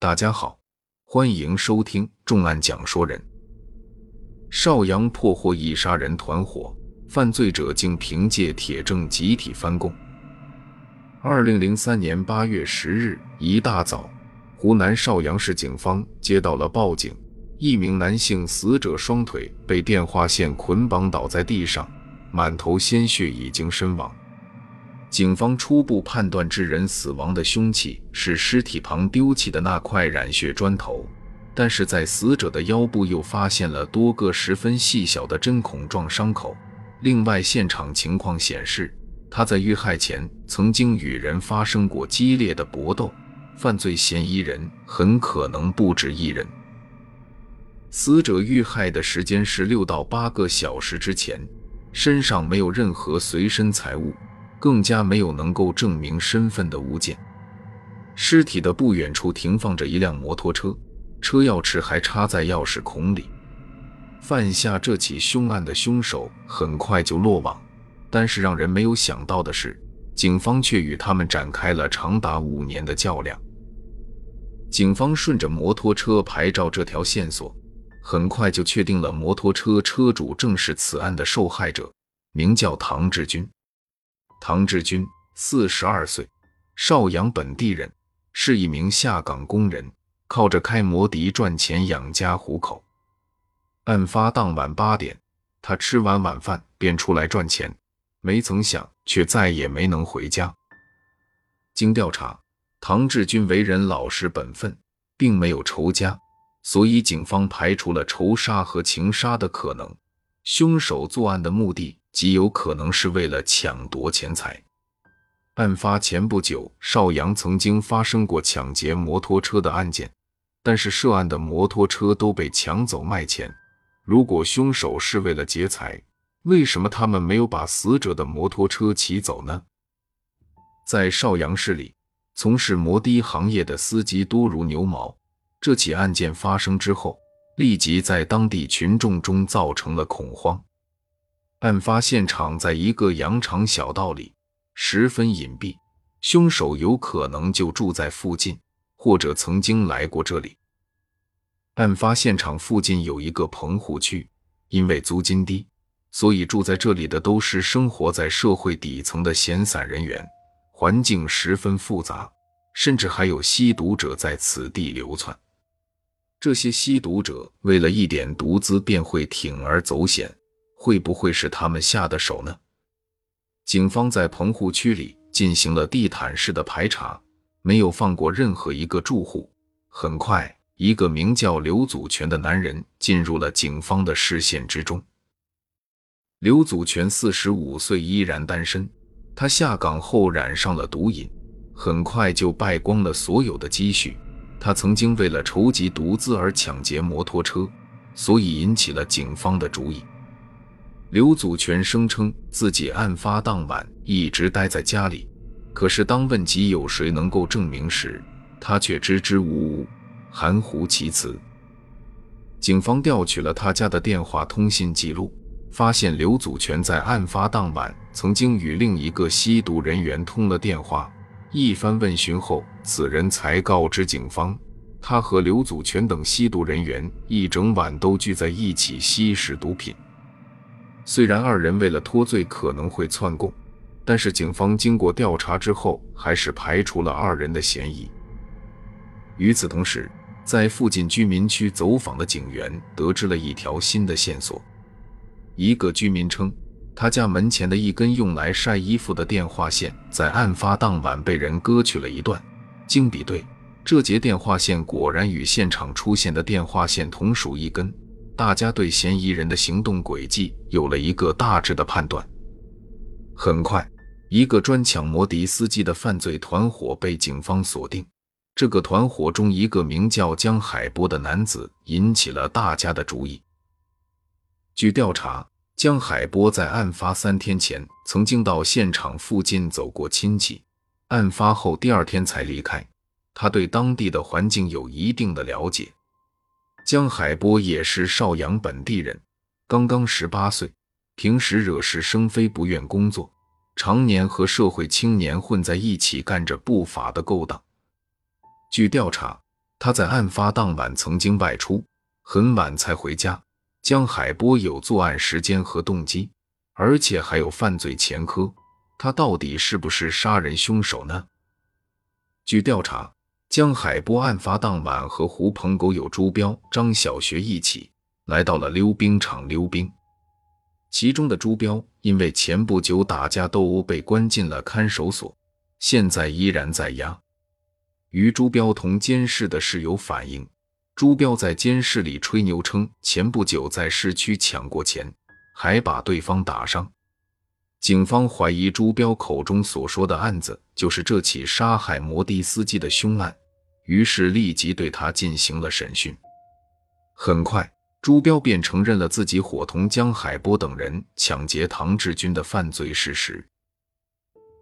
大家好，欢迎收听重案讲说人。邵阳破获一杀人团伙，犯罪者竟凭借铁证集体翻供。二零零三年八月十日一大早，湖南邵阳市警方接到了报警，一名男性死者双腿被电话线捆绑倒在地上，满头鲜血，已经身亡。警方初步判断致人死亡的凶器是尸体旁丢弃的那块染血砖头，但是在死者的腰部又发现了多个十分细小的针孔状伤口。另外，现场情况显示。他在遇害前曾经与人发生过激烈的搏斗，犯罪嫌疑人很可能不止一人。死者遇害的时间是六到八个小时之前，身上没有任何随身财物，更加没有能够证明身份的物件。尸体的不远处停放着一辆摩托车，车钥匙还插在钥匙孔里。犯下这起凶案的凶手很快就落网。但是让人没有想到的是，警方却与他们展开了长达五年的较量。警方顺着摩托车牌照这条线索，很快就确定了摩托车车主正是此案的受害者，名叫唐志军。唐志军四十二岁，邵阳本地人，是一名下岗工人，靠着开摩的赚钱养家糊口。案发当晚八点，他吃完晚饭便出来赚钱。没曾想，却再也没能回家。经调查，唐志军为人老实本分，并没有仇家，所以警方排除了仇杀和情杀的可能。凶手作案的目的极有可能是为了抢夺钱财。案发前不久，邵阳曾经发生过抢劫摩托车的案件，但是涉案的摩托车都被抢走卖钱。如果凶手是为了劫财，为什么他们没有把死者的摩托车骑走呢？在邵阳市里，从事摩的行业的司机多如牛毛。这起案件发生之后，立即在当地群众中造成了恐慌。案发现场在一个羊肠小道里，十分隐蔽，凶手有可能就住在附近，或者曾经来过这里。案发现场附近有一个棚户区，因为租金低。所以住在这里的都是生活在社会底层的闲散人员，环境十分复杂，甚至还有吸毒者在此地流窜。这些吸毒者为了一点毒资便会铤而走险，会不会是他们下的手呢？警方在棚户区里进行了地毯式的排查，没有放过任何一个住户。很快，一个名叫刘祖全的男人进入了警方的视线之中。刘祖全四十五岁，依然单身。他下岗后染上了毒瘾，很快就败光了所有的积蓄。他曾经为了筹集毒资而抢劫摩托车，所以引起了警方的注意。刘祖全声称自己案发当晚一直待在家里，可是当问及有谁能够证明时，他却支支吾吾，含糊其辞。警方调取了他家的电话通信记录。发现刘祖全在案发当晚曾经与另一个吸毒人员通了电话。一番问询后，此人才告知警方，他和刘祖全等吸毒人员一整晚都聚在一起吸食毒品。虽然二人为了脱罪可能会窜供，但是警方经过调查之后，还是排除了二人的嫌疑。与此同时，在附近居民区走访的警员得知了一条新的线索。一个居民称，他家门前的一根用来晒衣服的电话线，在案发当晚被人割去了一段。经比对，这节电话线果然与现场出现的电话线同属一根。大家对嫌疑人的行动轨迹有了一个大致的判断。很快，一个专抢摩的司机的犯罪团伙被警方锁定。这个团伙中，一个名叫江海波的男子引起了大家的注意。据调查，江海波在案发三天前曾经到现场附近走过亲戚，案发后第二天才离开。他对当地的环境有一定的了解。江海波也是邵阳本地人，刚刚十八岁，平时惹是生非，不愿工作，常年和社会青年混在一起，干着不法的勾当。据调查，他在案发当晚曾经外出，很晚才回家。江海波有作案时间和动机，而且还有犯罪前科，他到底是不是杀人凶手呢？据调查，江海波案发当晚和狐朋狗友朱彪、张小学一起来到了溜冰场溜冰。其中的朱彪因为前不久打架斗殴被关进了看守所，现在依然在押。与朱彪同监视的室友反映，朱彪在监室里吹牛称前不久在市区抢过钱，还把对方打伤。警方怀疑朱彪口中所说的案子就是这起杀害摩的司机的凶案，于是立即对他进行了审讯。很快。朱彪便承认了自己伙同江海波等人抢劫唐志军的犯罪事实。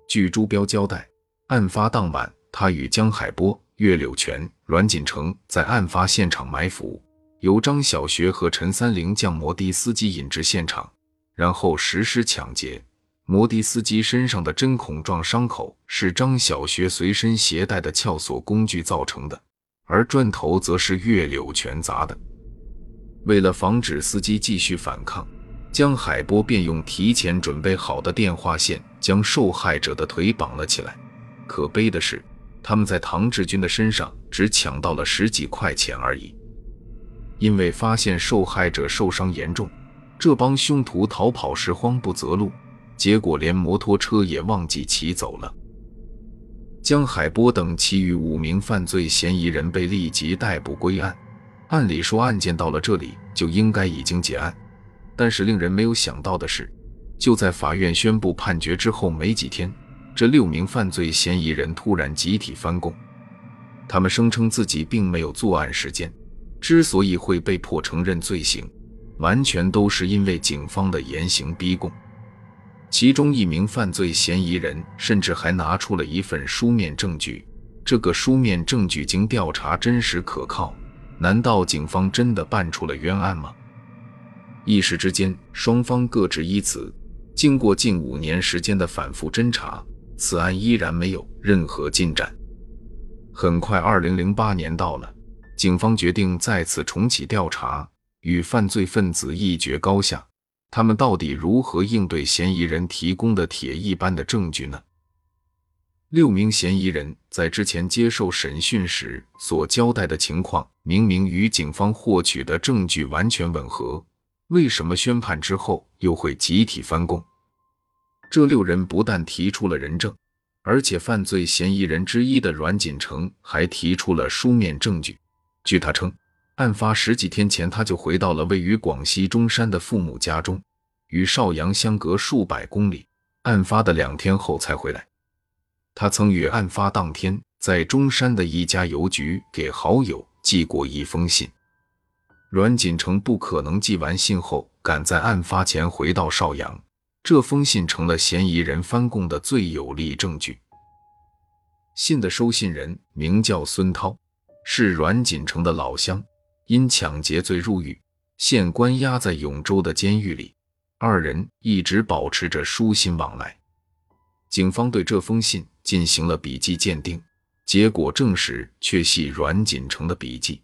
据朱彪交代，案发当晚，他与江海波、岳柳泉、阮锦成在案发现场埋伏，由张小学和陈三林将摩的司机引至现场，然后实施抢劫。摩的司机身上的针孔状伤口是张小学随身携带的撬锁工具造成的，而砖头则是岳柳全砸的。为了防止司机继续反抗，江海波便用提前准备好的电话线将受害者的腿绑了起来。可悲的是，他们在唐志军的身上只抢到了十几块钱而已。因为发现受害者受伤严重，这帮凶徒逃跑时慌不择路，结果连摩托车也忘记骑走了。江海波等其余五名犯罪嫌疑人被立即逮捕归案。按理说，案件到了这里就应该已经结案，但是令人没有想到的是，就在法院宣布判决之后没几天，这六名犯罪嫌疑人突然集体翻供。他们声称自己并没有作案时间，之所以会被迫承认罪行，完全都是因为警方的严刑逼供。其中一名犯罪嫌疑人甚至还拿出了一份书面证据，这个书面证据经调查真实可靠。难道警方真的办出了冤案吗？一时之间，双方各执一词。经过近五年时间的反复侦查，此案依然没有任何进展。很快，二零零八年到了，警方决定再次重启调查，与犯罪分子一决高下。他们到底如何应对嫌疑人提供的铁一般的证据呢？六名嫌疑人在之前接受审讯时所交代的情况，明明与警方获取的证据完全吻合，为什么宣判之后又会集体翻供？这六人不但提出了人证，而且犯罪嫌疑人之一的阮锦成还提出了书面证据。据他称，案发十几天前他就回到了位于广西中山的父母家中，与邵阳相隔数百公里，案发的两天后才回来。他曾于案发当天在中山的一家邮局给好友寄过一封信。阮锦成不可能寄完信后赶在案发前回到邵阳，这封信成了嫌疑人翻供的最有力证据。信的收信人名叫孙涛，是阮锦成的老乡，因抢劫罪入狱，现关押在永州的监狱里。二人一直保持着书信往来。警方对这封信。进行了笔迹鉴定，结果证实确系阮锦成的笔迹。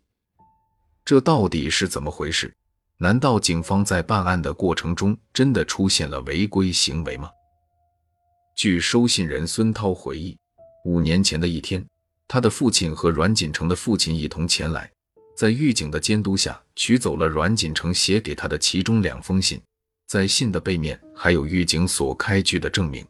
这到底是怎么回事？难道警方在办案的过程中真的出现了违规行为吗？据收信人孙涛回忆，五年前的一天，他的父亲和阮锦成的父亲一同前来，在狱警的监督下取走了阮锦成写给他的其中两封信，在信的背面还有狱警所开具的证明。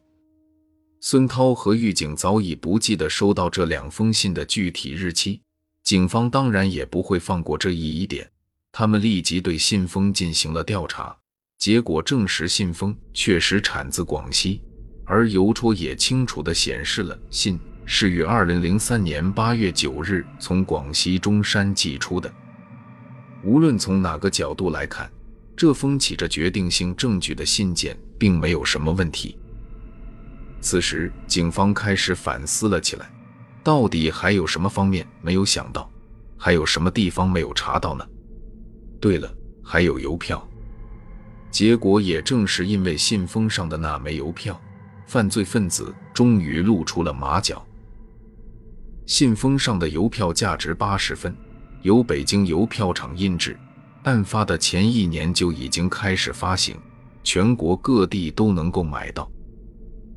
孙涛和狱警早已不记得收到这两封信的具体日期，警方当然也不会放过这一疑点。他们立即对信封进行了调查，结果证实信封确实产自广西，而邮戳也清楚地显示了信是于二零零三年八月九日从广西中山寄出的。无论从哪个角度来看，这封起着决定性证据的信件并没有什么问题。此时，警方开始反思了起来，到底还有什么方面没有想到，还有什么地方没有查到呢？对了，还有邮票。结果也正是因为信封上的那枚邮票，犯罪分子终于露出了马脚。信封上的邮票价值八十分，由北京邮票厂印制，案发的前一年就已经开始发行，全国各地都能够买到。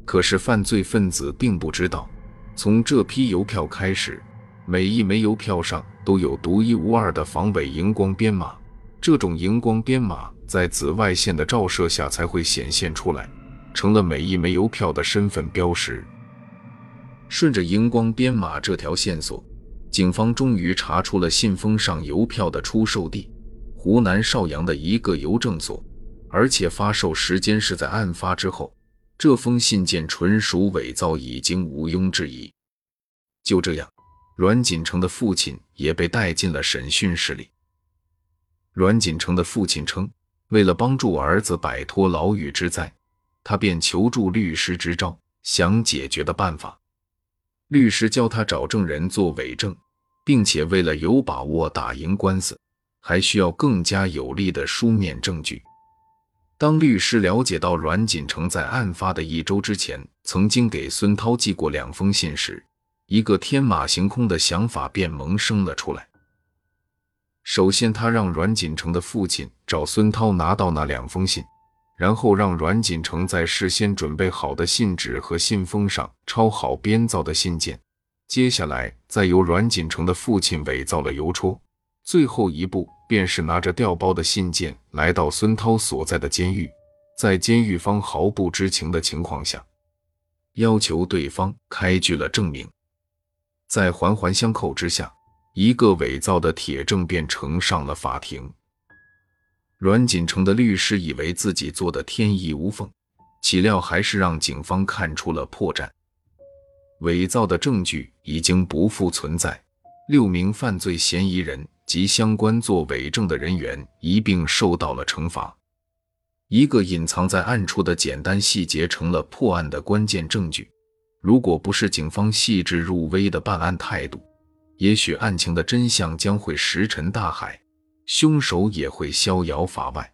可是犯罪分子并不知道，从这批邮票开始，每一枚邮票上都有独一无二的防伪荧光编码，这种荧光编码在紫外线的照射下才会显现出来，成了每一枚邮票的身份标识。顺着荧光编码这条线索，警方终于查出了信封上邮票的出售地——湖南邵阳的一个邮政所，而且发售时间是在案发之后。这封信件纯属伪造，已经毋庸置疑。就这样，阮锦成的父亲也被带进了审讯室里。阮锦成的父亲称，为了帮助儿子摆脱牢狱之灾，他便求助律师支招，想解决的办法。律师教他找证人做伪证，并且为了有把握打赢官司，还需要更加有力的书面证据。当律师了解到阮锦成在案发的一周之前曾经给孙涛寄过两封信时，一个天马行空的想法便萌生了出来。首先，他让阮锦成的父亲找孙涛拿到那两封信。然后让阮锦成在事先准备好的信纸和信封上抄好编造的信件，接下来再由阮锦成的父亲伪造了邮戳，最后一步便是拿着调包的信件来到孙涛所在的监狱，在监狱方毫不知情的情况下，要求对方开具了证明，在环环相扣之下，一个伪造的铁证便呈上了法庭。阮锦成的律师以为自己做的天衣无缝，岂料还是让警方看出了破绽。伪造的证据已经不复存在，六名犯罪嫌疑人及相关做伪证的人员一并受到了惩罚。一个隐藏在暗处的简单细节成了破案的关键证据。如果不是警方细致入微的办案态度，也许案情的真相将会石沉大海。凶手也会逍遥法外。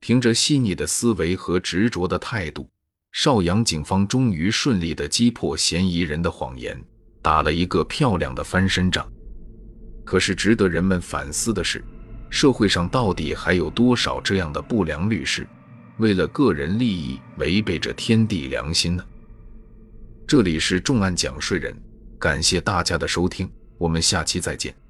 凭着细腻的思维和执着的态度，邵阳警方终于顺利地击破嫌疑人的谎言，打了一个漂亮的翻身仗。可是，值得人们反思的是，社会上到底还有多少这样的不良律师，为了个人利益违背着天地良心呢？这里是重案讲税人，感谢大家的收听，我们下期再见。